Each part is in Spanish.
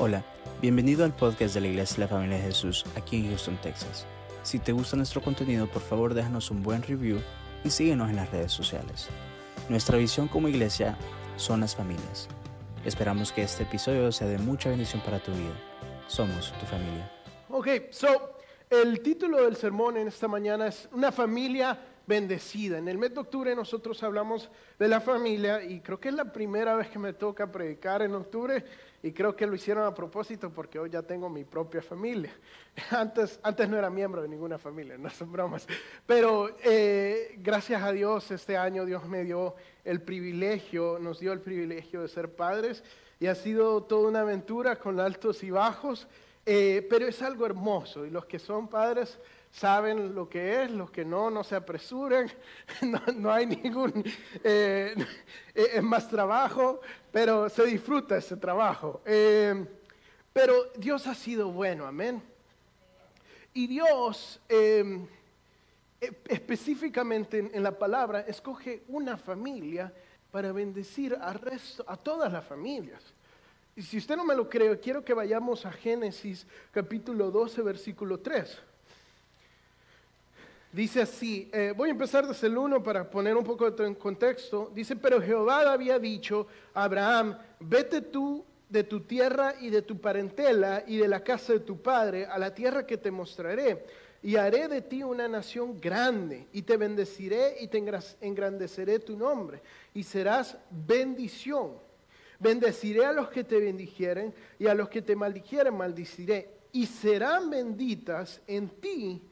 Hola, bienvenido al podcast de la Iglesia de la Familia de Jesús aquí en Houston, Texas. Si te gusta nuestro contenido, por favor déjanos un buen review y síguenos en las redes sociales. Nuestra visión como iglesia son las familias. Esperamos que este episodio sea de mucha bendición para tu vida. Somos tu familia. Ok, so el título del sermón en esta mañana es Una familia bendecida. En el mes de octubre nosotros hablamos de la familia y creo que es la primera vez que me toca predicar en octubre y creo que lo hicieron a propósito porque hoy ya tengo mi propia familia. Antes, antes no era miembro de ninguna familia, no son bromas. Pero eh, gracias a Dios este año Dios me dio el privilegio, nos dio el privilegio de ser padres y ha sido toda una aventura con altos y bajos, eh, pero es algo hermoso y los que son padres saben lo que es, los que no, no se apresuren, no, hay ningún, eh, es más trabajo, pero se disfruta ese trabajo. Eh, pero Dios ha sido bueno, amén. Y Dios, eh, específicamente en, la palabra, escoge una familia para bendecir a, resto, a todas las familias. Y si usted no me lo cree, quiero que vayamos a Génesis capítulo 12, versículo 3. Dice así, eh, voy a empezar desde el 1 para poner un poco de contexto. Dice, pero Jehová había dicho a Abraham, vete tú de tu tierra y de tu parentela y de la casa de tu padre a la tierra que te mostraré. Y haré de ti una nación grande y te bendeciré y te engrandeceré tu nombre y serás bendición. Bendeciré a los que te bendijeren y a los que te maldijeren maldiciré. Y serán benditas en ti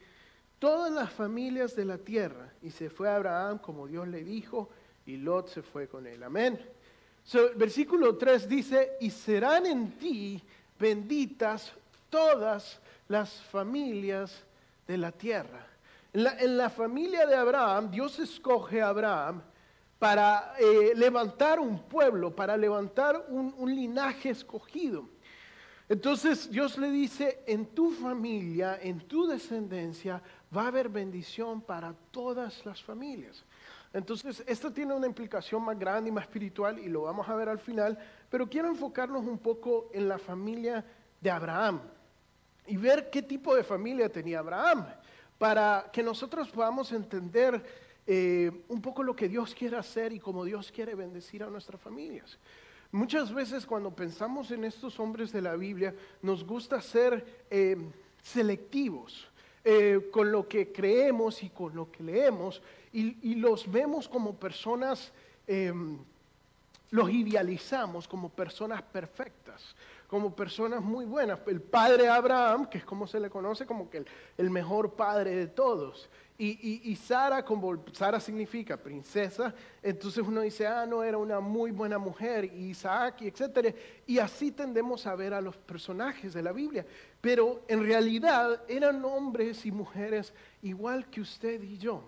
todas las familias de la tierra. Y se fue Abraham como Dios le dijo, y Lot se fue con él. Amén. versículo 3 dice, y serán en ti benditas todas las familias de la tierra. En la, familia de Abraham, Dios escoge a Abraham para eh, levantar un pueblo, para levantar un linaje escogido. Entonces Dios le dice, en tu familia, en tu descendencia, va a haber bendición para todas las familias. Entonces, esto tiene una implicación más grande y más espiritual y lo vamos a ver al final, pero quiero enfocarnos un poco en la familia de Abraham y ver qué tipo de familia tenía Abraham, para que nosotros podamos entender eh, un poco lo que Dios quiere hacer y cómo Dios quiere bendecir a nuestras familias. Muchas veces cuando pensamos en estos hombres de la Biblia, nos gusta ser eh, selectivos. Eh, con lo que creemos y con lo que leemos y, los vemos como personas, em, los idealizamos como personas perfectas, como personas muy buenas. El padre Abraham, que es como se le conoce como que el mejor padre de todos. Y, Sara, como Sara significa princesa, entonces uno dice, ah, no, era una muy buena mujer, y Isaac, y etc. Y así tendemos a ver a los personajes de la Biblia. Pero en realidad eran hombres y mujeres igual que usted y yo.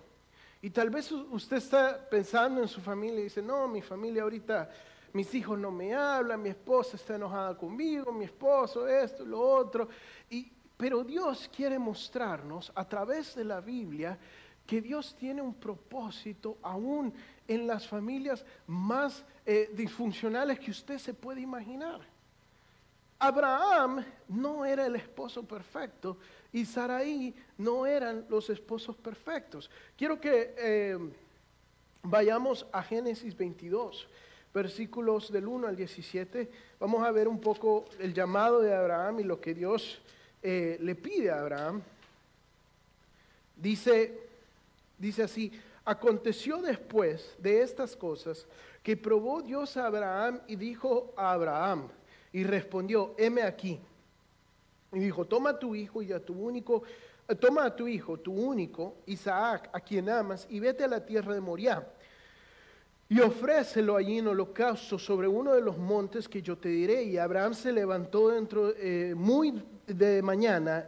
Y tal vez usted está pensando en su familia y dice, no, mi familia ahorita, mis hijos no me hablan, mi esposa está enojada conmigo, mi esposo, esto, lo otro. Y, pero Dios quiere mostrarnos a través de la Biblia que Dios tiene un propósito aún en las familias más eh, disfuncionales que usted se puede imaginar. Abraham no era el esposo perfecto y Saraí no eran los esposos perfectos. Quiero que eh, vayamos a Génesis 22, versículos del 1 al 17. Vamos a ver un poco el llamado de Abraham y lo que Dios eh, le pide a Abraham, dice, dice así, aconteció después de estas cosas que probó Dios a Abraham y dijo a Abraham, y respondió, heme aquí. Y dijo, toma a tu hijo y a tu único, toma a tu hijo, tu único, Isaac, a quien amas, y vete a la tierra de Moriah y ofrécelo allí en holocausto sobre uno de los montes que yo te diré. Y Abraham se levantó dentro eh, muy de mañana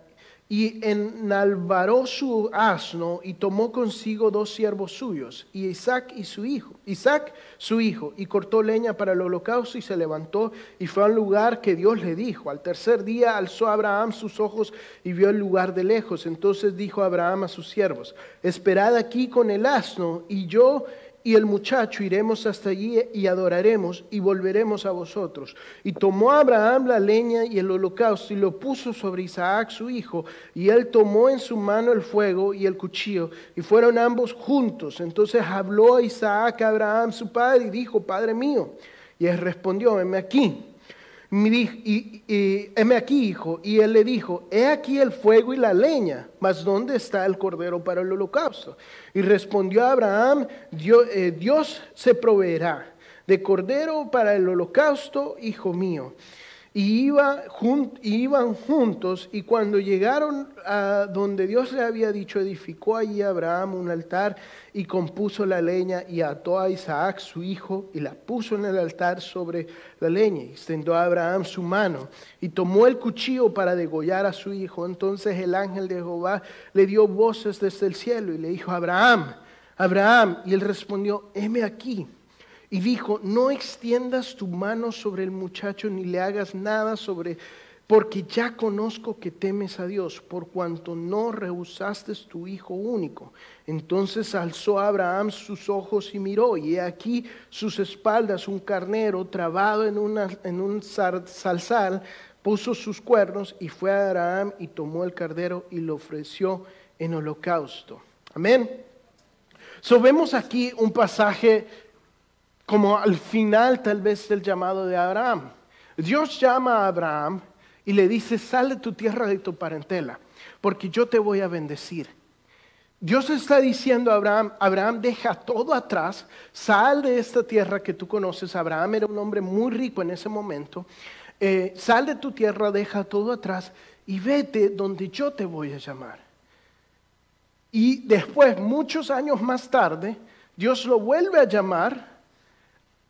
y enalvaró su asno y tomó consigo dos siervos suyos, y Isaac y su hijo, Isaac su hijo, y cortó leña para el holocausto y se levantó y fue al lugar que Dios le dijo. Al tercer día alzó Abraham sus ojos y vio el lugar de lejos. Entonces dijo Abraham a sus siervos, esperad aquí con el asno y yo y el muchacho iremos hasta allí y adoraremos y volveremos a vosotros. Y tomó Abraham la leña y el holocausto y lo puso sobre Isaac su hijo, y él tomó en su mano el fuego y el cuchillo, y fueron ambos juntos. Entonces habló Isaac a Abraham su padre y dijo, Padre mío. Y él respondió, venme aquí y, y, heme aquí, hijo. Y él le dijo, he aquí el fuego y la leña, mas ¿dónde está el cordero para el holocausto? Y respondió Abraham, eh, Dios se proveerá de cordero para el holocausto, hijo mío. Y iba, iban juntos y cuando llegaron a donde Dios le había dicho, edificó allí Abraham un altar y compuso la leña y ató a Isaac su hijo y la puso en el altar sobre la leña. Y extendió a Abraham su mano y tomó el cuchillo para degollar a su hijo. Entonces el ángel de Jehová le dio voces desde el cielo y le dijo, Abraham, Abraham. Y él respondió, heme aquí. Y dijo, no extiendas tu mano sobre el muchacho ni le hagas nada sobre, porque ya conozco que temes a Dios, por cuanto no rehusaste tu hijo único. Entonces alzó Abraham sus ojos y miró, y he aquí sus espaldas un carnero trabado en, una, en un salsal, puso sus cuernos y fue a Abraham y tomó el cardero y lo ofreció en holocausto. Amén. So vemos aquí un pasaje como al final tal vez del llamado de Abraham. Dios llama a Abraham y le dice, sal de tu tierra de tu parentela, porque yo te voy a bendecir. Dios está diciendo a Abraham, Abraham deja todo atrás, sal de esta tierra que tú conoces. Abraham era un hombre muy rico en ese momento. Eh, sal de tu tierra, deja todo atrás y vete donde yo te voy a llamar. Y después, muchos años más tarde, Dios lo vuelve a llamar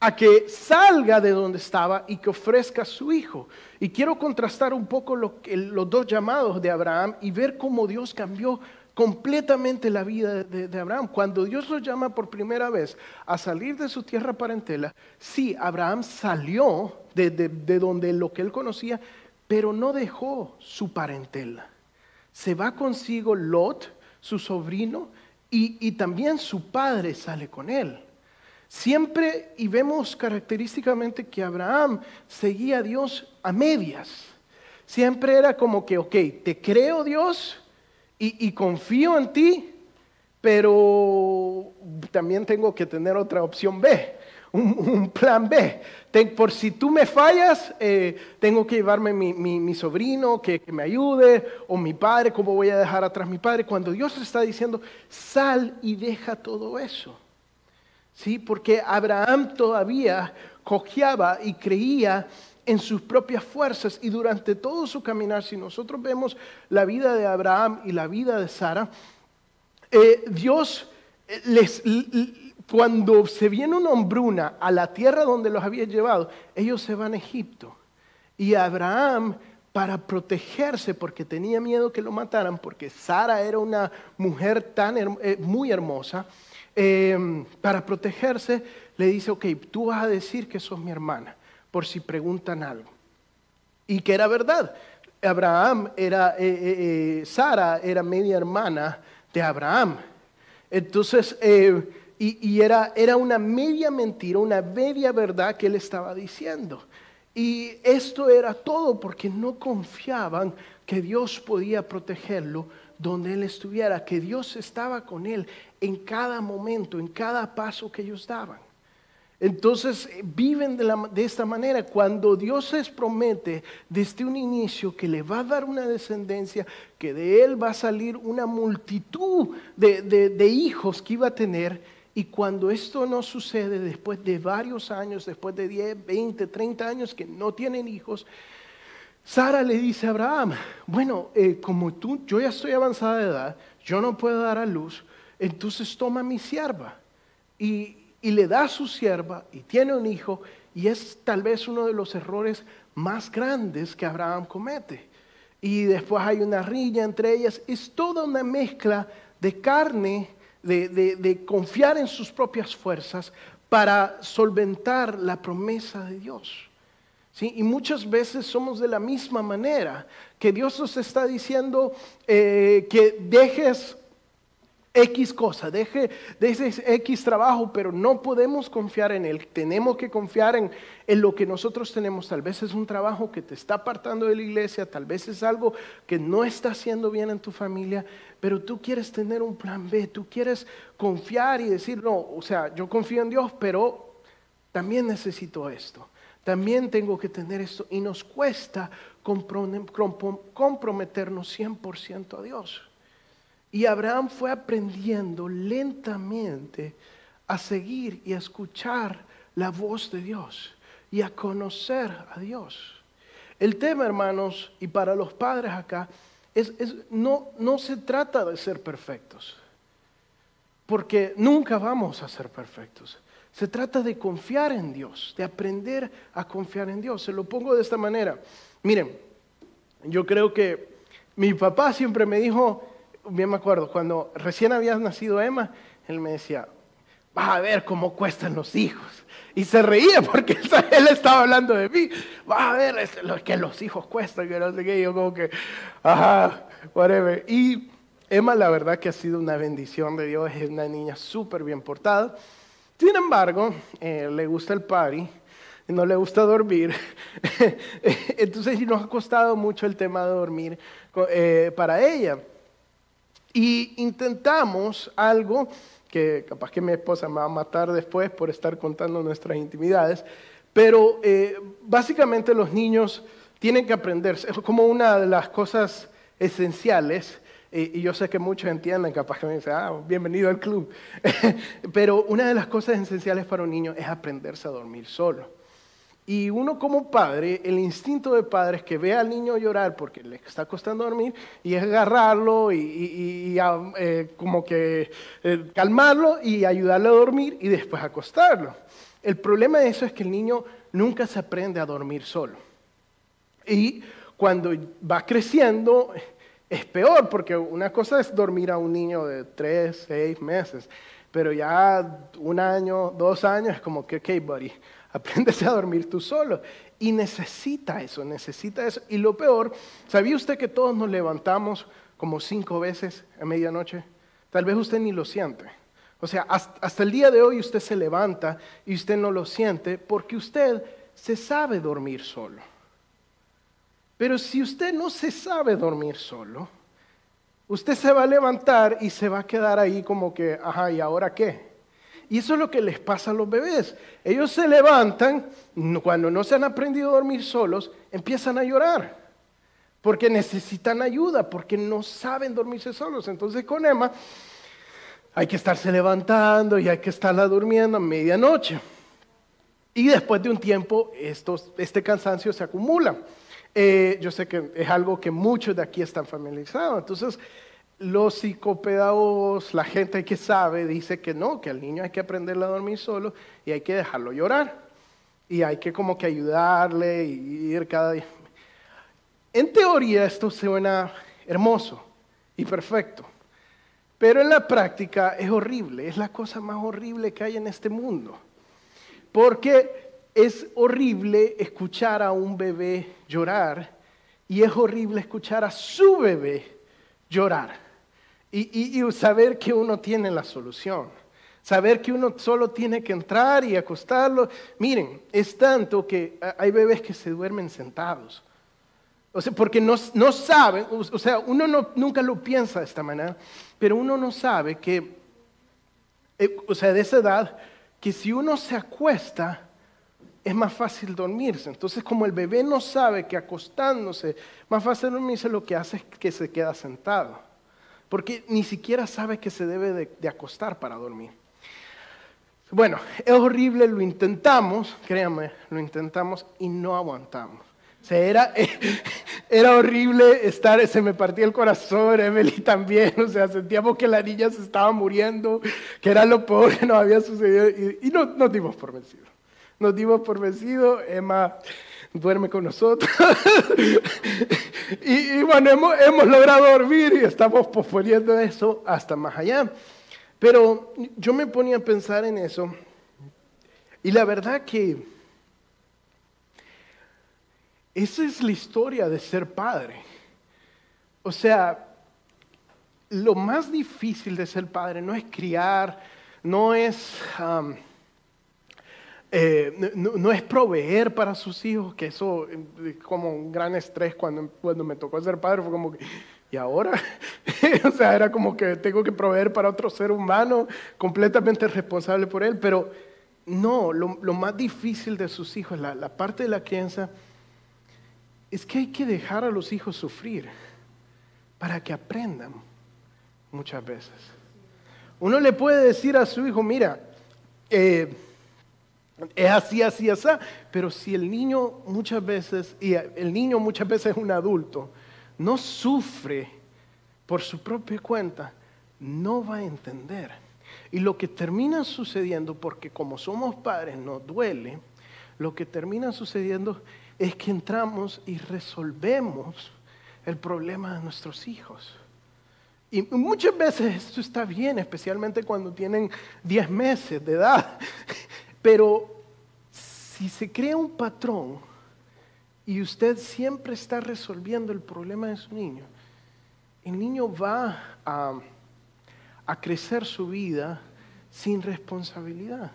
a que salga de donde estaba y que ofrezca a su hijo. Y quiero contrastar un poco los dos llamados de Abraham y ver cómo Dios cambió completamente la vida de, Abraham. Cuando Dios lo llama por primera vez a salir de su tierra parentela, sí, Abraham salió de, donde lo que él conocía, pero no dejó su parentela. Se va consigo Lot, su sobrino, y también su padre sale con él. Siempre, y vemos característicamente que Abraham seguía a Dios a medias. Siempre era como que, ok, te creo Dios y, confío en ti, pero también tengo que tener otra opción B, un, plan B. por si tú me fallas, eh, tengo que llevarme mi, sobrino que, que, me ayude, o mi padre, ¿cómo voy a dejar atrás mi padre? Cuando Dios está diciendo, sal y deja todo eso. ¿Sí? Porque Abraham todavía cojeaba y creía en sus propias fuerzas y durante todo su caminar, si nosotros vemos la vida de Abraham y la vida de Sara, eh, Dios eh, les, cuando se viene una hombruna a la tierra donde los había llevado, ellos se van a Egipto. Y Abraham, para protegerse, porque tenía miedo que lo mataran, porque Sara era una mujer tan eh, muy hermosa, Em, para protegerse, le dice, ok, tú vas a decir que sos mi hermana, por si preguntan algo. Y que era verdad. Abraham era, eh, eh, eh, Sara era media hermana de Abraham. Entonces, y, y era, era una media mentira, una media verdad que él estaba diciendo. Y esto era todo porque no confiaban que Dios podía protegerlo donde él estuviera, que Dios estaba con él en cada momento, en cada paso que ellos daban. Entonces eh, viven de, esta manera. Cuando Dios les promete desde un inicio que le va a dar una descendencia, que de él va a salir una multitud de, de hijos que iba a tener, y cuando esto no sucede después de varios años, después de 10, 20, 30 años que no tienen hijos, Sara le dice a Abraham, bueno, eh, como tú, yo ya estoy avanzada de edad, yo no puedo dar a luz, entonces toma mi sierva. Y, le da a su sierva y tiene un hijo y es tal vez uno de los errores más grandes que Abraham comete. Y después hay una riña entre ellas, es toda una mezcla de carne, de, de confiar en sus propias fuerzas para solventar la promesa de Dios. Y muchas veces somos de la misma manera, que Dios nos está diciendo eh, que dejes X cosa, deje de ese X trabajo, pero no podemos confiar en él. Tenemos que confiar en, en, lo que nosotros tenemos. Tal vez es un trabajo que te está apartando de la iglesia, tal vez es algo que no está haciendo bien en tu familia, pero tú quieres tener un plan B, tú quieres confiar y decir, no, o sea, yo confío en Dios, pero también necesito esto. También tengo que tener esto. Y nos cuesta comprometernos 100% a Dios. Y Abraham fue aprendiendo lentamente a seguir y a escuchar la voz de Dios y a conocer a Dios. El tema, hermanos, y para los padres acá, es, no, no se trata de ser perfectos, porque nunca vamos a ser perfectos. Se trata de confiar en Dios, de aprender a confiar en Dios. Se lo pongo de esta manera. Miren, yo creo que mi papá siempre me dijo, bien me acuerdo, cuando recién había nacido Emma, él me decía, vas a ver cómo cuestan los hijos. Y se reía porque él estaba hablando de mí. Vas a ver lo que los hijos cuestan, que no sé qué. yo como que, ajá, whatever. Y Emma la verdad que ha sido una bendición de Dios, es una niña súper bien portada. Sin embargo, eh, le gusta el party, no le gusta dormir. Entonces nos ha costado mucho el tema de dormir eh, para ella. Y intentamos algo que capaz que mi esposa me va a matar después por estar contando nuestras intimidades, pero eh, básicamente los niños tienen que aprender, es como una de las cosas esenciales, y, yo sé que muchos entienden, capaz que me dicen, ah, bienvenido al club, pero una de las cosas esenciales para un niño es aprenderse a dormir solo. Y uno como padre, el instinto de padre es que ve al niño llorar porque le está costando dormir y es agarrarlo y, eh, como que eh, calmarlo y ayudarle a dormir y después acostarlo. El problema de eso es que el niño nunca se aprende a dormir solo. Y cuando va creciendo es peor porque una cosa es dormir a un niño de tres, seis meses, pero ya un año, dos años es como que, ok, buddy Apréndese a dormir tú solo. Y necesita eso, necesita eso. Y lo peor, ¿sabía usted que todos nos levantamos como cinco veces a medianoche? Tal vez usted ni lo siente. O sea, hasta, el día de hoy usted se levanta y usted no lo siente porque usted se sabe dormir solo. Pero si usted no se sabe dormir solo, usted se va a levantar y se va a quedar ahí como que, ajá, ¿y ahora qué? Y eso es lo que les pasa a los bebés. Ellos se levantan, cuando no se han aprendido a dormir solos, empiezan a llorar. Porque necesitan ayuda, porque no saben dormirse solos. Entonces con Emma hay que estarse levantando y hay que estarla durmiendo a medianoche. Y después de un tiempo, este cansancio se acumula. Eh, yo sé que es algo que muchos de aquí están familiarizados. Entonces, los psicopedagogos, la gente que sabe, dice que no, que al niño hay que aprenderle a dormir solo y hay que dejarlo llorar. Y hay que como que ayudarle y ir cada día. En teoría esto suena hermoso y perfecto, pero en la práctica es horrible, es la cosa más horrible que hay en este mundo. Porque es horrible escuchar a un bebé llorar y es horrible escuchar a su bebé llorar. Y, saber que uno tiene la solución. Saber que uno solo tiene que entrar y acostarlo. Miren, es tanto que hay bebés que se duermen sentados. O sea, porque no, no saben, o sea, uno no, nunca lo piensa de esta manera, pero uno no sabe que, eh, o sea, de esa edad, que si uno se acuesta, es más fácil dormirse. Entonces, como el bebé no sabe que acostándose, más fácil dormirse, lo que hace es que se queda sentado porque ni siquiera sabe que se debe de, acostar para dormir. Bueno, es horrible, lo intentamos, créanme, lo intentamos y no aguantamos. O sea, era, era horrible estar, se me partía el corazón, Emily también, o sea, sentíamos que la niña se estaba muriendo, que era lo peor que nos había sucedido y, no, dimos por vencidos. Nos dimos por vencidos, Emma duerme con nosotros. y, bueno, hemos, logrado dormir y estamos posponiendo eso hasta más allá. Pero yo me ponía a pensar en eso y la verdad que esa es la historia de ser padre. O sea, lo más difícil de ser padre no es criar, no es, eh, no, es proveer para sus hijos, que eso es como un gran estrés cuando, cuando me tocó ser padre, fue como que, ¿y ahora? o sea, era como que tengo que proveer para otro ser humano, completamente responsable por él, pero no, lo, lo más difícil de sus hijos, la, la parte de la crianza, es que hay que dejar a los hijos sufrir para que aprendan muchas veces. Uno le puede decir a su hijo, mira, eh, es así, así, así, pero si el niño muchas veces, y el niño muchas veces es un adulto, no sufre por su propia cuenta, no va a entender. Y lo que termina sucediendo, porque como somos padres nos duele, lo que termina sucediendo es que entramos y resolvemos el problema de nuestros hijos. Y muchas veces esto está bien, especialmente cuando tienen 10 meses de edad. Pero si se crea un patrón y usted siempre está resolviendo el problema de su niño, el niño va a, crecer su vida sin responsabilidad.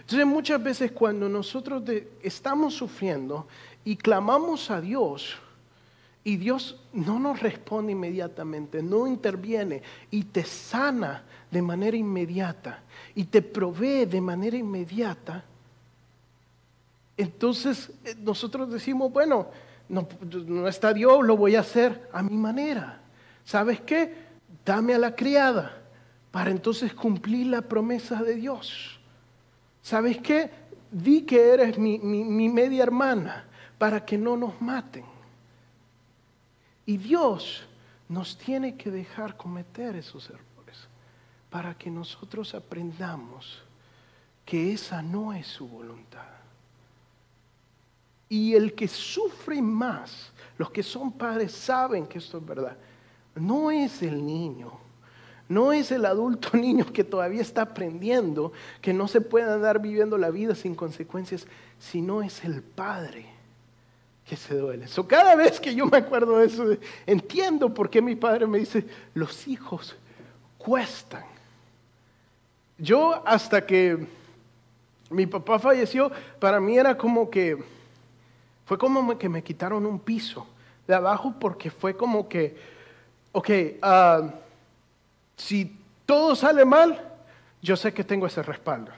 Entonces muchas veces cuando nosotros estamos sufriendo y clamamos a Dios, y Dios no nos responde inmediatamente, no interviene y te sana de manera inmediata y te provee de manera inmediata. Entonces eh, nosotros decimos, bueno, no, no está Dios, lo voy a hacer a mi manera. ¿Sabes qué? Dame a la criada para entonces cumplir la promesa de Dios. ¿Sabes qué? Di que eres mi, mi media hermana para que no nos maten. Y Dios nos tiene que dejar cometer esos errores para que nosotros aprendamos que esa no es su voluntad. Y el que sufre más, los que son padres saben que esto es verdad, no es el niño, no es el adulto niño que todavía está aprendiendo que no se puede andar viviendo la vida sin consecuencias, sino es el padre que se duele. So, cada vez que yo me acuerdo de eso, entiendo por qué mi padre me dice, los hijos cuestan. Yo hasta que mi papá falleció, para mí era como que, fue como que me quitaron un piso de abajo porque fue como que, ok, uh, si todo sale mal, yo sé que tengo ese respaldo.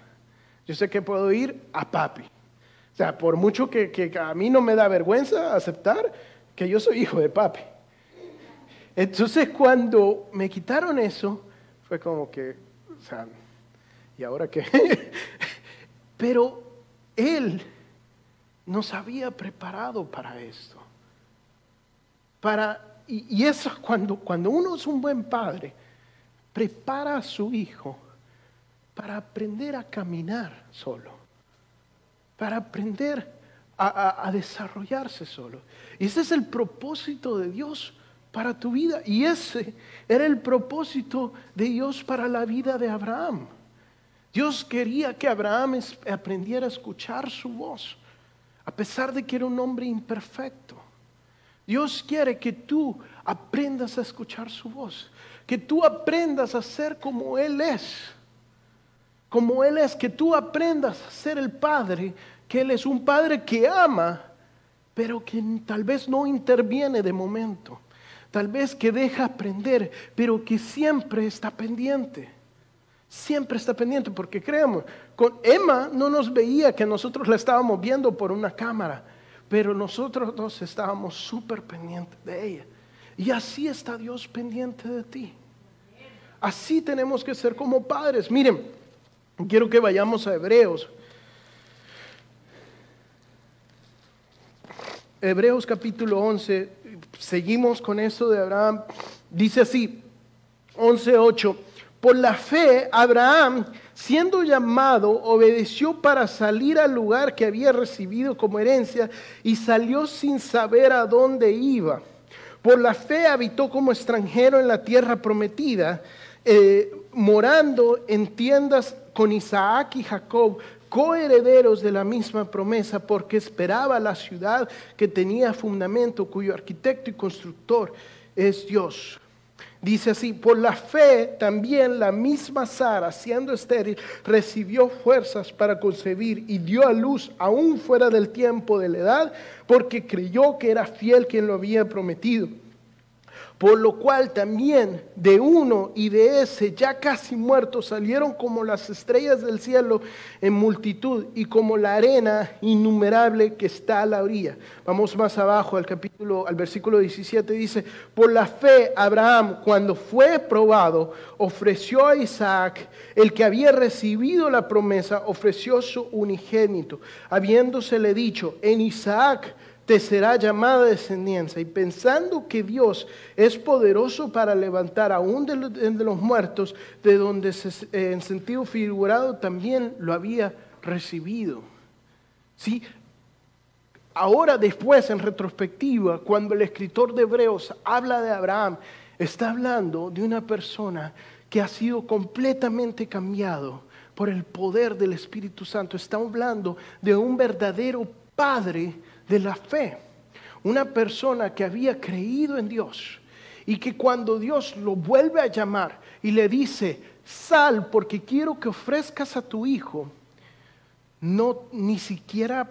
Yo sé que puedo ir a papi. O sea, por mucho que, a mí no me da vergüenza aceptar que yo soy hijo de papi. Entonces cuando me quitaron eso, fue como que, o sea, ¿y ahora qué? Pero él nos había preparado para esto. Para, y, eso cuando, cuando uno es un buen padre, prepara a su hijo para aprender a caminar solo para aprender a, desarrollarse solo. Y ese es el propósito de Dios para tu vida. Y ese era el propósito de Dios para la vida de Abraham. Dios quería que Abraham aprendiera a escuchar su voz, a pesar de que era un hombre imperfecto. Dios quiere que tú aprendas a escuchar su voz, que tú aprendas a ser como Él es como Él es, que tú aprendas a ser el Padre, que Él es un Padre que ama, pero que tal vez no interviene de momento, tal vez que deja aprender, pero que siempre está pendiente. Siempre está pendiente, porque creemos, con Emma no nos veía que nosotros la estábamos viendo por una cámara, pero nosotros dos estábamos súper pendientes de ella. Y así está Dios pendiente de ti. Así tenemos que ser como padres. Miren, Quiero que vayamos a Hebreos. Hebreos capítulo 11, seguimos con eso de Abraham. Dice así, 11.8, por la fe Abraham, siendo llamado, obedeció para salir al lugar que había recibido como herencia y salió sin saber a dónde iba. Por la fe habitó como extranjero en la tierra prometida, eh, morando en tiendas con Isaac y Jacob, coherederos de la misma promesa, porque esperaba la ciudad que tenía fundamento, cuyo arquitecto y constructor es Dios. Dice así, por la fe también la misma Sara, siendo estéril, recibió fuerzas para concebir y dio a luz aún fuera del tiempo de la edad, porque creyó que era fiel quien lo había prometido. Por lo cual también de uno y de ese ya casi muerto salieron como las estrellas del cielo en multitud y como la arena innumerable que está a la orilla. Vamos más abajo al capítulo, al versículo 17 dice, por la fe Abraham cuando fue probado ofreció a Isaac, el que había recibido la promesa, ofreció su unigénito, habiéndosele dicho, en Isaac te será llamada descendencia. Y pensando que Dios es poderoso para levantar aún de los, muertos, de donde eh, en sentido figurado también lo había recibido. ¿Sí? Ahora después, en retrospectiva, cuando el escritor de Hebreos habla de Abraham, está hablando de una persona que ha sido completamente cambiado por el poder del Espíritu Santo. Está hablando de un verdadero padre de la fe. Una persona que había creído en Dios y que cuando Dios lo vuelve a llamar y le dice, sal porque quiero que ofrezcas a tu hijo, no ni siquiera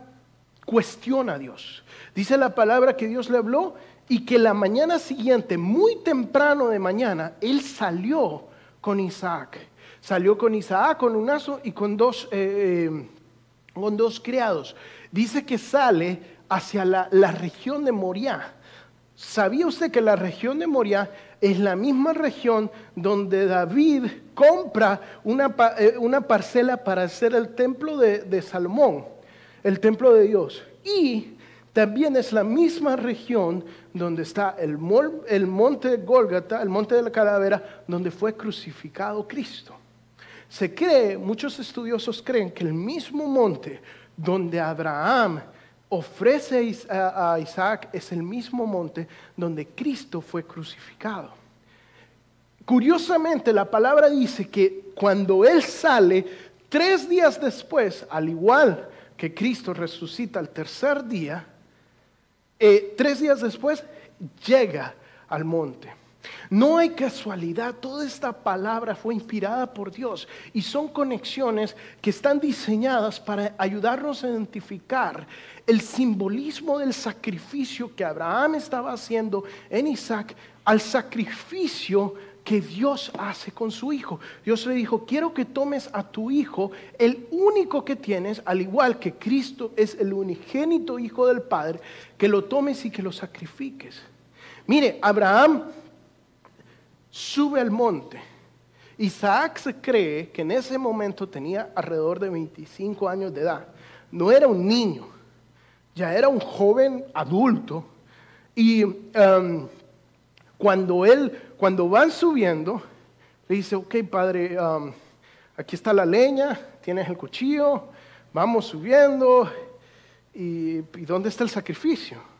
cuestiona a Dios. Dice la palabra que Dios le habló y que la mañana siguiente, muy temprano de mañana, él salió con Isaac. Salió con Isaac, con un aso y con dos, eh, eh, con dos criados. Dice que sale hacia la, región de Moriah. ¿Sabía usted que la región de Moriah es la misma región donde David compra una, eh, una parcela para hacer el templo de, Salomón, el templo de Dios? Y también es la misma región donde está el, el monte Gólgata, el monte de la calavera, donde fue crucificado Cristo. Se cree, muchos estudiosos creen que el mismo monte donde Abraham ofrece a Isaac es el mismo monte donde Cristo fue crucificado. Curiosamente, la palabra dice que cuando Él sale, tres días después, al igual que Cristo resucita al tercer día, eh, tres días después llega al monte. No hay casualidad, toda esta palabra fue inspirada por Dios y son conexiones que están diseñadas para ayudarnos a identificar el simbolismo del sacrificio que Abraham estaba haciendo en Isaac al sacrificio que Dios hace con su hijo. Dios le dijo, quiero que tomes a tu hijo, el único que tienes, al igual que Cristo es el unigénito hijo del Padre, que lo tomes y que lo sacrifiques. Mire, Abraham sube al monte. Isaac se cree que en ese momento tenía alrededor de 25 años de edad. No era un niño, ya era un joven adulto. Y um, cuando él, cuando van subiendo, le dice, ok, padre, um, aquí está la leña, tienes el cuchillo, vamos subiendo. ¿Y, ¿Y dónde está el sacrificio?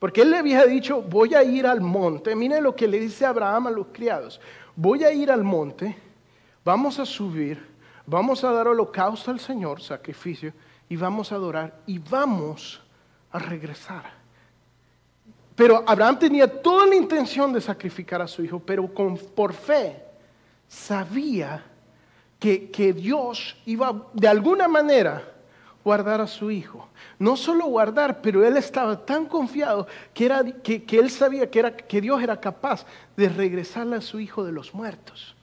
Porque él le había dicho, voy a ir al monte. Mire lo que le dice Abraham a los criados. Voy a ir al monte, vamos a subir, vamos a dar holocausto al Señor, sacrificio, y vamos a adorar y vamos a regresar. Pero Abraham tenía toda la intención de sacrificar a su hijo, pero por fe sabía que, que Dios iba de alguna manera guardar a su hijo. No solo guardar, pero él estaba tan confiado que, era, que, él sabía que, era, que Dios era capaz de regresarle a su hijo de los muertos.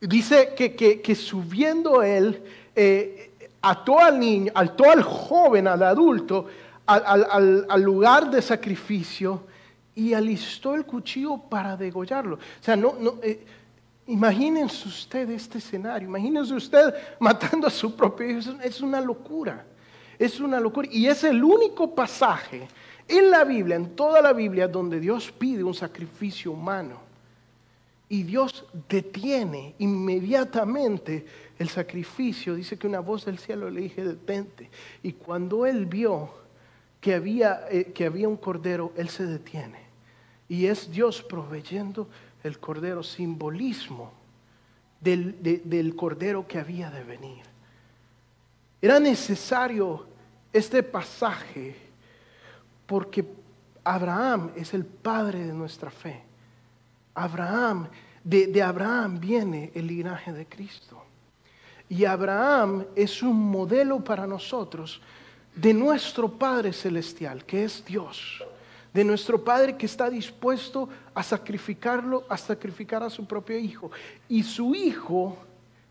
Dice que, que subiendo él, eh, ató al niño, ató al joven, al adulto, al, lugar de sacrificio y alistó el cuchillo para degollarlo. O sea, no, no, eh, Imagínense usted este escenario, imagínense usted matando a su propio hijo, es una locura, es una locura. Y es el único pasaje en la Biblia, en toda la Biblia, donde Dios pide un sacrificio humano. Y Dios detiene inmediatamente el sacrificio. Dice que una voz del cielo le dije, detente. Y cuando él vio que había, eh, que había un cordero, él se detiene. Y es Dios proveyendo el cordero, simbolismo del, del cordero que había de venir. Era necesario este pasaje porque Abraham es el padre de nuestra fe. Abraham, de, de Abraham viene el linaje de Cristo. Y Abraham es un modelo para nosotros de nuestro Padre Celestial, que es Dios. De nuestro Padre que está dispuesto a sacrificarlo, a sacrificar a su propio Hijo. Y su Hijo,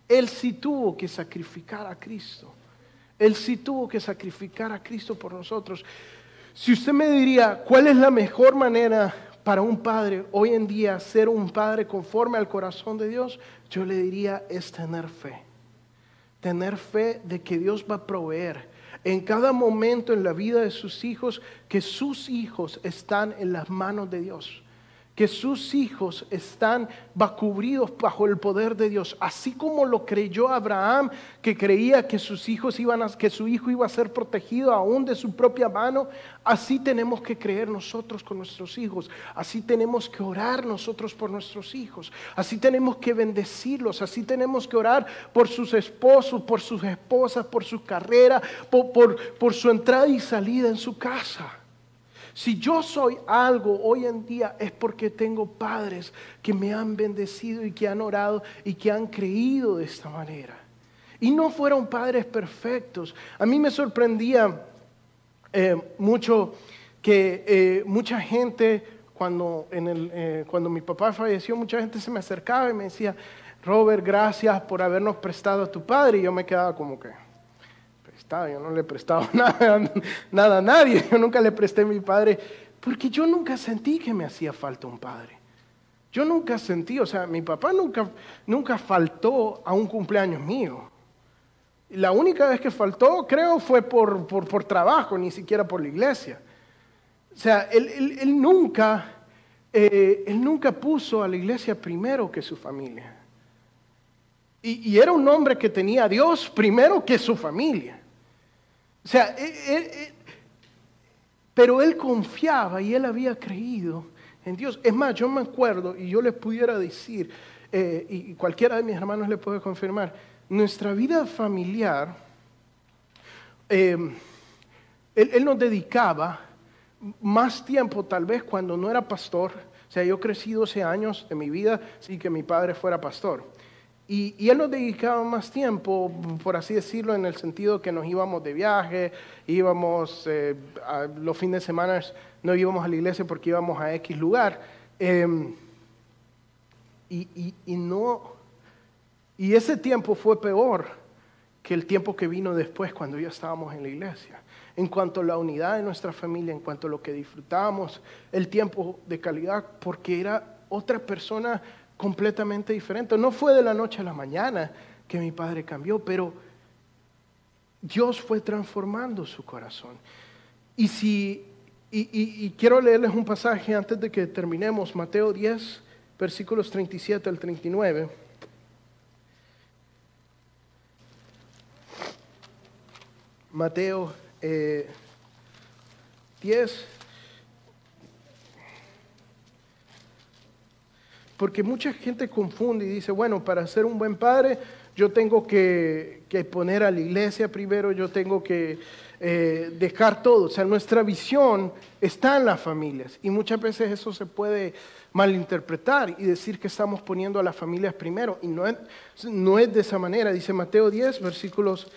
Él sí tuvo que sacrificar a Cristo. Él sí tuvo que sacrificar a Cristo por nosotros. Si usted me diría, ¿cuál es la mejor manera para un padre hoy en día ser un padre conforme al corazón de Dios? Yo le diría, es tener fe. Tener fe de que Dios va a proveer en cada momento en la vida de sus hijos, que sus hijos están en las manos de Dios que sus hijos están cubridos bajo el poder de Dios, así como lo creyó Abraham, que creía que sus hijos iban a, que su hijo iba a ser protegido aún de su propia mano, así tenemos que creer nosotros con nuestros hijos, así tenemos que orar nosotros por nuestros hijos, así tenemos que bendecirlos, así tenemos que orar por sus esposos, por sus esposas, por su carrera, por, por su entrada y salida en su casa. Si yo soy algo hoy en día es porque tengo padres que me han bendecido y que han orado y que han creído de esta manera. Y no fueron padres perfectos. A mí me sorprendía eh, mucho que eh, mucha gente, cuando, eh, cuando mi papá falleció, mucha gente se me acercaba y me decía, Robert, gracias por habernos prestado a tu padre. Y yo me quedaba como que, yo no le prestaba nada, nada a nadie, yo nunca le presté a mi padre, porque yo nunca sentí que me hacía falta un padre. Yo nunca sentí, o sea, mi papá nunca, nunca faltó a un cumpleaños mío. La única vez que faltó, creo, fue por, por, trabajo, ni siquiera por la iglesia. O sea, él, él, nunca, eh, él nunca puso a la iglesia primero que su familia. Y, era un hombre que tenía a Dios primero que su familia. O sea, eh, eh, eh, pero él confiaba y él había creído en Dios. Es más, yo me acuerdo y yo les pudiera decir, y cualquiera de mis hermanos le puede confirmar, nuestra vida familiar, él, él nos dedicaba más tiempo tal vez cuando no era pastor. O sea, yo crecí 12 años de mi vida sin que mi padre fuera pastor. Y, él nos dedicaba más tiempo, por así decirlo, en el sentido que nos íbamos de viaje, íbamos eh, a los fines de semana, no íbamos a la iglesia porque íbamos a X lugar. Em, y, y, no, y ese tiempo fue peor que el tiempo que vino después cuando ya estábamos en la iglesia. En cuanto a la unidad de nuestra familia, en cuanto a lo que disfrutábamos, el tiempo de calidad, porque era otra persona completamente diferente. No fue de la noche a la mañana que mi padre cambió, pero Dios fue transformando su corazón. Y si y, quiero leerles un pasaje antes de que terminemos, Mateo 10, versículos 37 al 39. Mateo 10, Porque mucha gente confunde y dice, bueno, para ser un buen padre yo tengo que, poner a la iglesia primero, yo tengo que eh, dejar todo. O sea, nuestra visión está en las familias y muchas veces eso se puede malinterpretar y decir que estamos poniendo a las familias primero. Y no es, no es de esa manera. Dice Mateo 10, versículos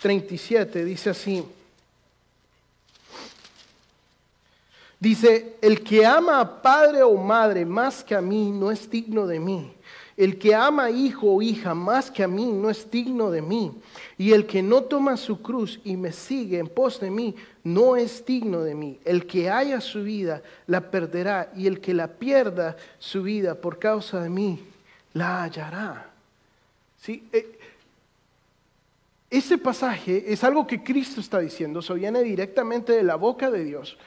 37, dice así. Dice, el que ama a padre o madre más que a mí no es digno de mí. El que ama a hijo o hija más que a mí no es digno de mí. Y el que no toma su cruz y me sigue en pos de mí no es digno de mí. El que haya su vida la perderá y el que la pierda su vida por causa de mí la hallará. ¿Sí? Eh, ese pasaje es algo que Cristo está diciendo, eso viene directamente de la boca de Dios.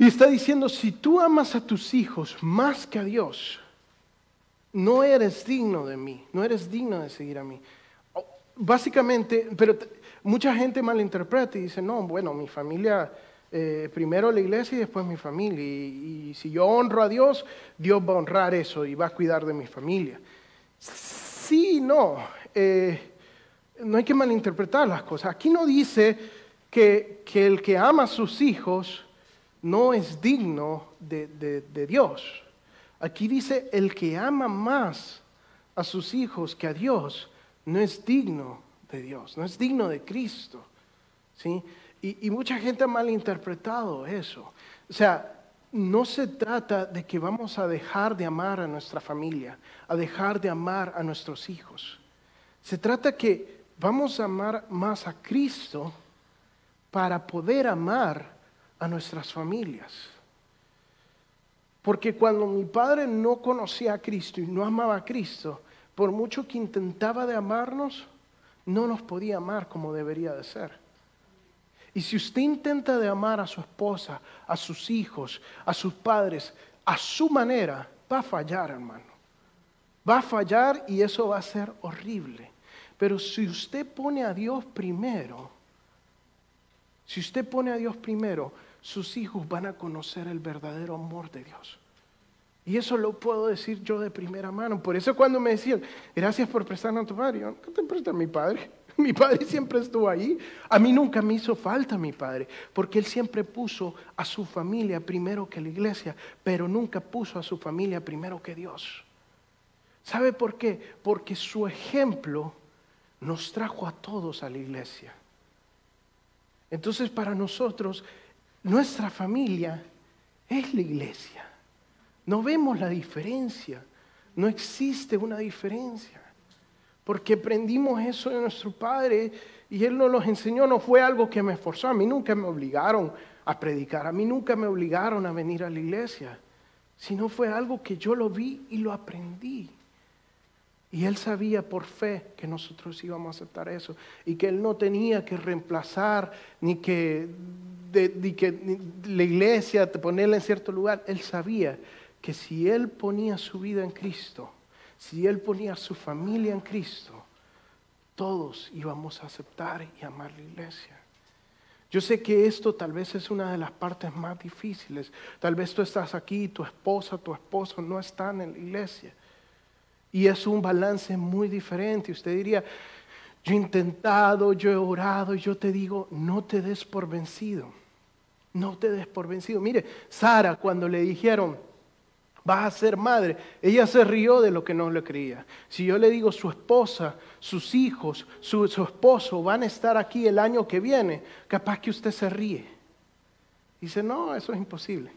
Y está diciendo, si tú amas a tus hijos más que a Dios, no eres digno de mí, no eres digno de seguir a mí. Básicamente, pero mucha gente malinterpreta y dice, no, bueno, mi familia, eh, primero la iglesia y después mi familia. Y, si yo honro a Dios, Dios va a honrar eso y va a cuidar de mi familia. Sí, no, eh, no hay que malinterpretar las cosas. Aquí no dice que, que el que ama a sus hijos no es digno de, Dios. Aquí dice, el que ama más a sus hijos que a Dios no es digno de Dios, no es digno de Cristo. ¿sí? Y, y mucha gente ha malinterpretado eso. O sea, no se trata de que vamos a dejar de amar a nuestra familia, a dejar de amar a nuestros hijos. Se trata que vamos a amar más a Cristo para poder amar a nuestras familias. Porque cuando mi padre no conocía a Cristo y no amaba a Cristo, por mucho que intentaba de amarnos, no nos podía amar como debería de ser. Y si usted intenta de amar a su esposa, a sus hijos, a sus padres, a su manera, va a fallar, hermano. Va a fallar y eso va a ser horrible. Pero si usted pone a Dios primero, si usted pone a Dios primero, sus hijos van a conocer el verdadero amor de Dios. Y eso lo puedo decir yo de primera mano. Por eso cuando me decían, gracias por prestarnos a tu padre, yo, ¿qué te presta mi padre? Mi padre siempre estuvo ahí. A mí nunca me hizo falta mi padre, porque él siempre puso a su familia primero que la iglesia, pero nunca puso a su familia primero que Dios. ¿Sabe por qué? Porque su ejemplo nos trajo a todos a la iglesia. Entonces para nosotros, nuestra familia es la iglesia. No vemos la diferencia. No existe una diferencia. Porque aprendimos eso de nuestro Padre y Él nos lo enseñó. No fue algo que me esforzó. A mí nunca me obligaron a predicar. A mí nunca me obligaron a venir a la iglesia. Sino fue algo que yo lo vi y lo aprendí. Y él sabía por fe que nosotros íbamos a aceptar eso y que él no tenía que reemplazar ni que, ni que la iglesia ponerla en cierto lugar. Él sabía que si él ponía su vida en Cristo, si él ponía su familia en Cristo, todos íbamos a aceptar y amar la iglesia. Yo sé que esto tal vez es una de las partes más difíciles. Tal vez tú estás aquí, tu esposa, tu esposo no están en la iglesia. Y es un balance muy diferente. Usted diría, yo he intentado, yo he orado, y yo te digo, no te des por vencido. No te des por vencido. Mire, Sara, cuando le dijeron, vas a ser madre, ella se rió de lo que no le creía. Si yo le digo, su esposa, sus hijos, su, su esposo van a estar aquí el año que viene, capaz que usted se ríe. Dice, no, eso es imposible.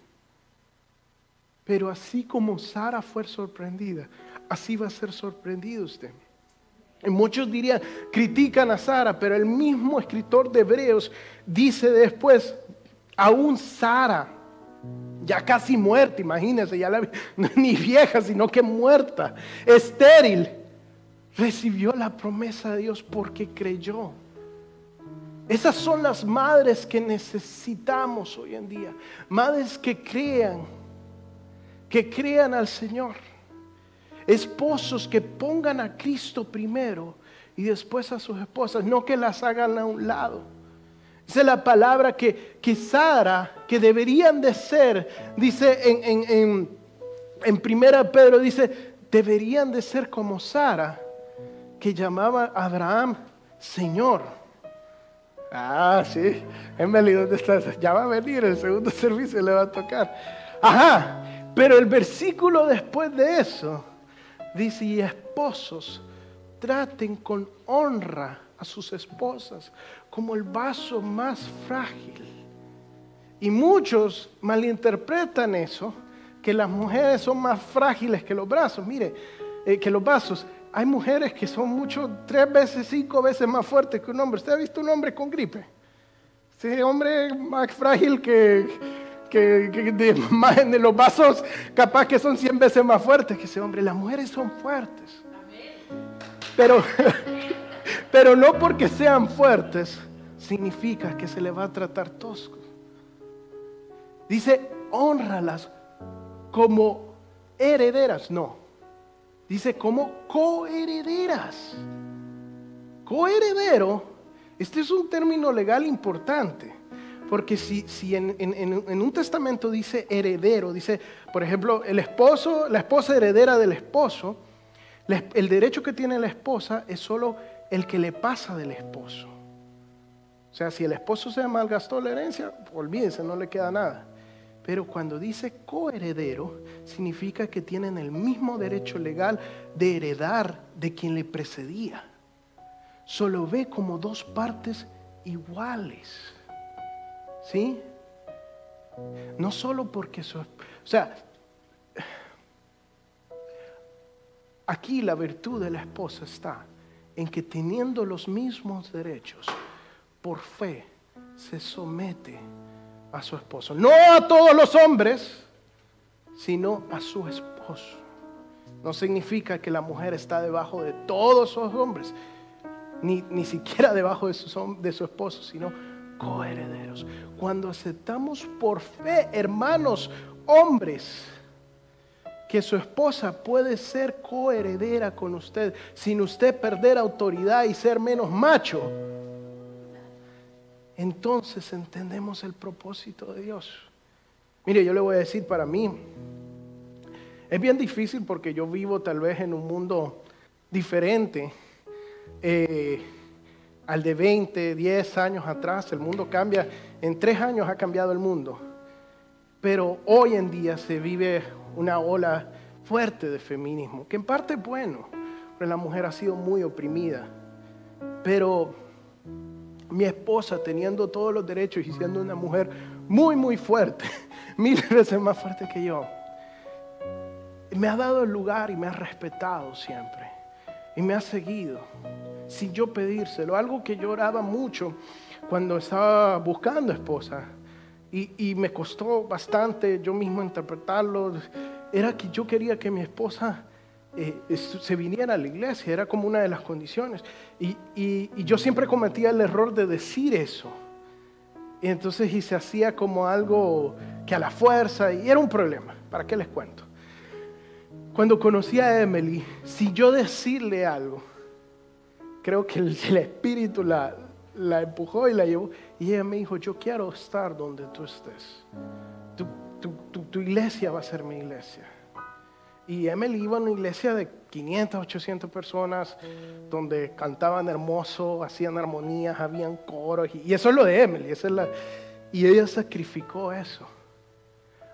Pero así como Sara fue sorprendida, así va a ser sorprendido usted. Y muchos dirían, critican a Sara, pero el mismo escritor de Hebreos dice después, aún Sara, ya casi muerta, imagínense, ya la, ni vieja, sino que muerta, estéril, recibió la promesa de Dios porque creyó. Esas son las madres que necesitamos hoy en día, madres que crean, que crean al Señor. Esposos que pongan a Cristo primero y después a sus esposas, no que las hagan a un lado. Es la palabra que, que Sara, que deberían de ser, dice en, en, en, en primera Pedro, dice, deberían de ser como Sara, que llamaba a Abraham Señor. Ah, sí, Emily, ¿dónde estás? Ya va a venir el segundo servicio, le va a tocar. Ajá, pero el versículo después de eso dice, y esposos, traten con honra a sus esposas como el vaso más frágil. Y muchos malinterpretan eso, que las mujeres son más frágiles que los brazos. Mire, eh, que los vasos. Hay mujeres que son mucho, tres veces, cinco veces más fuertes que un hombre. ¿Usted ha visto un hombre con gripe? Ese hombre más frágil que, que, que de, de, los vasos, capaz que son cien veces más fuertes que ese hombre. Las mujeres son fuertes. Pero, pero no porque sean fuertes significa que se le va a tratar tosco. Dice, honralas como herederas. No. Dice como coherederas. Coheredero, este es un término legal importante. Porque si, si en, en, en, un testamento dice heredero, dice, por ejemplo, el esposo, la esposa heredera del esposo, el derecho que tiene la esposa es solo el que le pasa del esposo. O sea, si el esposo se malgastó la herencia, olvídense, no le queda nada. Pero cuando dice coheredero, significa que tienen el mismo derecho legal de heredar de quien le precedía. Solo ve como dos partes iguales. ¿Sí? No solo porque su... O sea, aquí la virtud de la esposa está en que teniendo los mismos derechos, por fe, se somete a su esposo. No a todos los hombres, sino a su esposo. No significa que la mujer está debajo de todos los hombres, ni, ni siquiera debajo de su, de su esposo, sino coherederos. Cuando aceptamos por fe, hermanos, hombres, que su esposa puede ser coheredera con usted sin usted perder autoridad y ser menos macho, entonces entendemos el propósito de Dios. Mire, yo le voy a decir para mí, es bien difícil porque yo vivo tal vez en un mundo diferente eh, al de 20, 10 años atrás. El mundo cambia, en tres años ha cambiado el mundo. Pero hoy en día se vive una ola fuerte de feminismo, que en parte es bueno, porque la mujer ha sido muy oprimida. Pero mi esposa, teniendo todos los derechos y siendo una mujer muy, muy fuerte, mil veces más fuerte que yo, me ha dado el lugar y me ha respetado siempre. Y me ha seguido sin yo pedírselo. Algo que yo oraba mucho cuando estaba buscando esposa. Y, me costó bastante yo mismo interpretarlo era que yo quería que mi esposa eh, se viniera a la iglesia, era como una de las condiciones. Y, yo siempre cometía el error de decir eso. Y entonces y se hacía como algo que a la fuerza, y era un problema, ¿para qué les cuento? Cuando conocí a Emily, si yo decirle algo, creo que el, espíritu la, la empujó y la llevó, y ella me dijo, yo quiero estar donde tú estés tu, iglesia va a ser mi iglesia. Y Emily iba a una iglesia de 500, 800 personas donde cantaban hermoso, hacían armonías, habían coros. Y, eso es lo de Emily. es la, y ella sacrificó eso.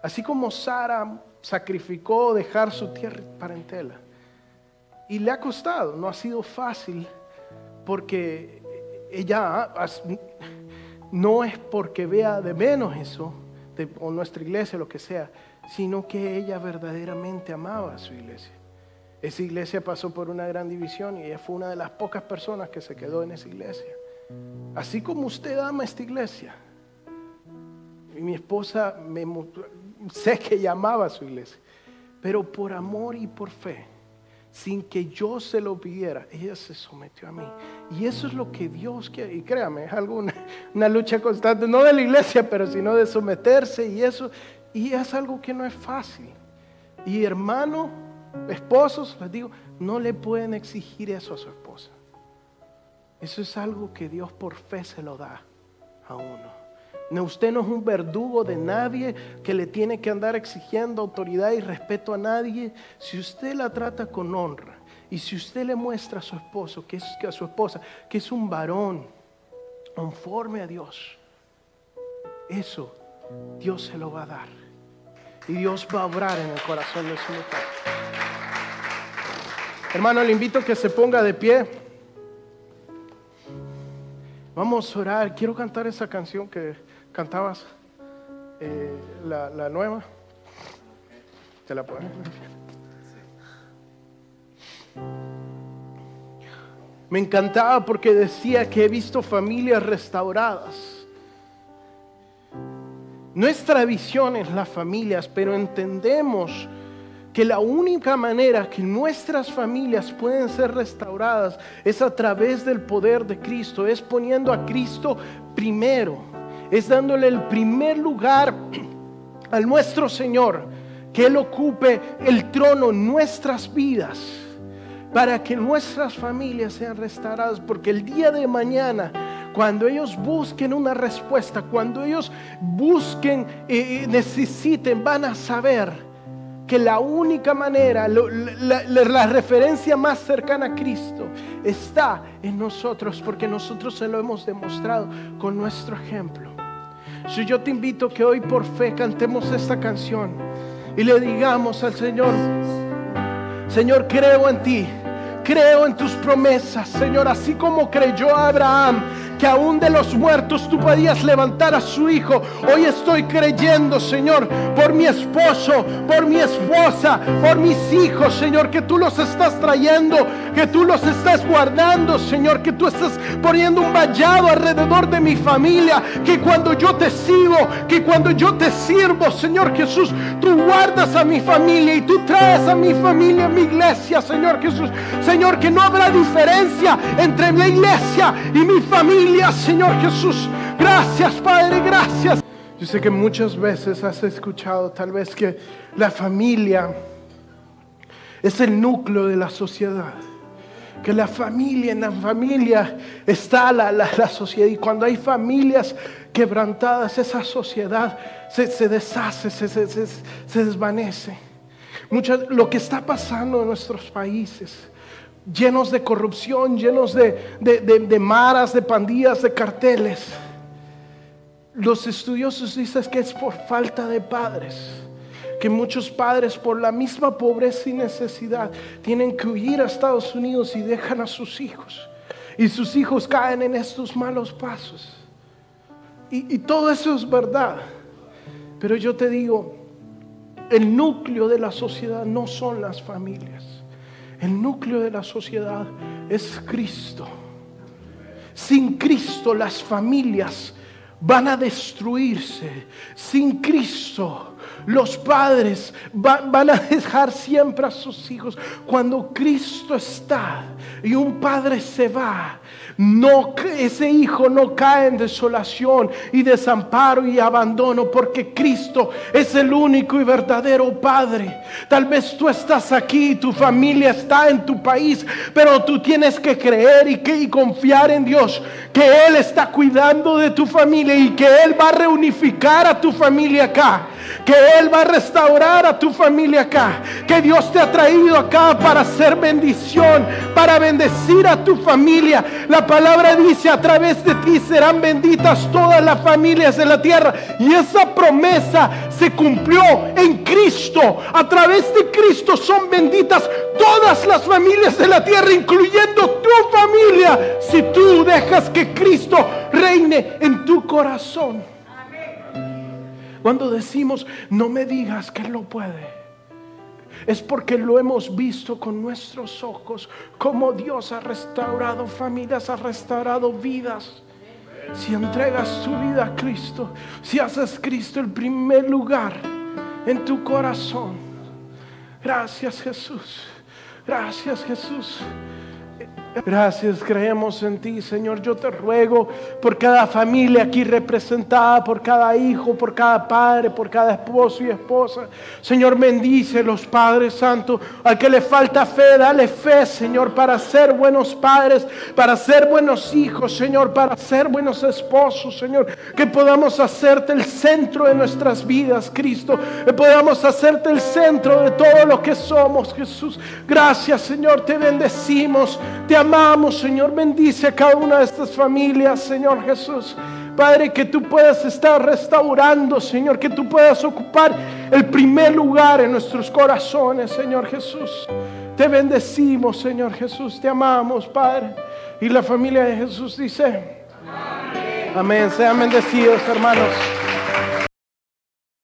Así como Sara sacrificó dejar su tierra parentela. Y le ha costado, no ha sido fácil porque ella no es porque vea de menos eso, o nuestra iglesia, lo que sea, sino que ella verdaderamente amaba a su iglesia. Esa iglesia pasó por una gran división y ella fue una de las pocas personas que se quedó en esa iglesia. Así como usted ama esta iglesia. Y mi esposa, me, sé que ella amaba a su iglesia, pero por amor y por fe sin que yo se lo pidiera, ella se sometió a mí. Y eso es lo que Dios quiere. Y créame, es algo, una, lucha constante, no de la iglesia, pero sino de someterse y eso. Y es algo que no es fácil. Y hermano, esposos, les digo, no le pueden exigir eso a su esposa. Eso es algo que Dios por fe se lo da a uno. No, usted no es un verdugo de nadie que le tiene que andar exigiendo autoridad y respeto a nadie. Si usted la trata con honra y si usted le muestra a su esposo, que es a su esposa, que es un varón conforme a Dios, eso Dios se lo va a dar. Y Dios va a obrar en el corazón de su mujer. Hermano, le invito a que se ponga de pie. Vamos a orar. Quiero cantar esa canción que cantabas eh, la, nueva. ¿Te la puedes? Me encantaba porque decía que he visto familias restauradas. Nuestra visión es las familias, pero entendemos que la única manera que nuestras familias pueden ser restauradas es a través del poder de Cristo, es poniendo a Cristo primero es dándole el primer lugar al nuestro Señor, que Él ocupe el trono en nuestras vidas, para que nuestras familias sean restauradas, porque el día de mañana, cuando ellos busquen una respuesta, cuando ellos busquen y necesiten, van a saber que la única manera, la, la, referencia más cercana a Cristo está en nosotros, porque nosotros se lo hemos demostrado con nuestro ejemplo. Si yo te invito que hoy por fe cantemos esta canción y le digamos al Señor, Señor, creo en ti, creo en tus promesas, Señor, así como creyó Abraham que aún de los muertos tú podías levantar a su hijo. Hoy estoy creyendo, Señor, por mi esposo, por mi esposa, por mis hijos, Señor, que tú los estás trayendo, que tú los estás guardando, Señor, que tú estás poniendo un vallado alrededor de mi familia, que cuando yo te sigo, que cuando yo te sirvo, Señor Jesús, tú guardas a mi familia y tú traes a mi familia, a mi iglesia, Señor Jesús. Señor, que no habrá diferencia entre mi iglesia y mi familia Señor Jesús. Gracias, Padre, gracias. Yo sé que muchas veces has escuchado tal vez que la familia es el núcleo de la sociedad. Que la familia, en la familia está la, la, sociedad. Y cuando hay familias quebrantadas, esa sociedad se, deshace, se, se, desvanece. lo que está pasando en nuestros países llenos de corrupción, llenos de, maras, de pandillas, de carteles. Los estudiosos dicen que es por falta de padres, que muchos padres por la misma pobreza y necesidad tienen que huir a Estados Unidos y dejan a sus hijos. Y sus hijos caen en estos malos pasos. Y todo eso es verdad. Pero yo te digo, el núcleo de la sociedad no son las familias. El núcleo de la sociedad es Cristo. Sin Cristo las familias van a destruirse. Sin Cristo los padres van a dejar siempre a sus hijos. Cuando Cristo está y un padre se va, no, ese hijo no cae en desolación y desamparo y abandono porque Cristo es el único y verdadero Padre. Tal vez tú estás aquí, tu familia está en tu país, pero tú tienes que creer y, que, y confiar en Dios, que Él está cuidando de tu familia y que Él va a reunificar a tu familia acá que Él va a restaurar a tu familia acá, que Dios te ha traído acá para hacer bendición, para bendecir a tu familia. Palabra dice, a través de ti serán benditas todas las familias de la tierra. Y esa promesa se cumplió en Cristo. A través de Cristo son benditas todas las familias de la tierra, incluyendo tu familia, si tú dejas que Cristo reine en tu corazón. Cuando decimos, no me digas que Él no puede. Es porque lo hemos visto con nuestros ojos, como Dios ha restaurado familias, ha restaurado vidas. Si entregas tu vida a Cristo, si haces Cristo el primer lugar en tu corazón. Gracias Jesús. Gracias Jesús. Gracias, creemos en ti, Señor. Yo te ruego por cada familia aquí representada, por cada hijo, por cada padre, por cada esposo y esposa. Señor, bendice los padres santos. Al que le falta fe, dale fe, Señor, para ser buenos padres, para ser buenos hijos, Señor, para ser buenos esposos, Señor. Que podamos hacerte el centro de nuestras vidas, Cristo. Que podamos hacerte el centro de todo lo que somos, Jesús. Gracias, Señor. Te bendecimos. Te amamos, Señor. Bendice a cada una de estas familias, Señor Jesús. Padre, que tú puedas estar restaurando, Señor, que tú puedas ocupar el primer lugar en nuestros corazones, Señor Jesús. Te bendecimos, Señor Jesús. Te amamos, Padre. Y la familia de Jesús dice, amén. Sean bendecidos, hermanos.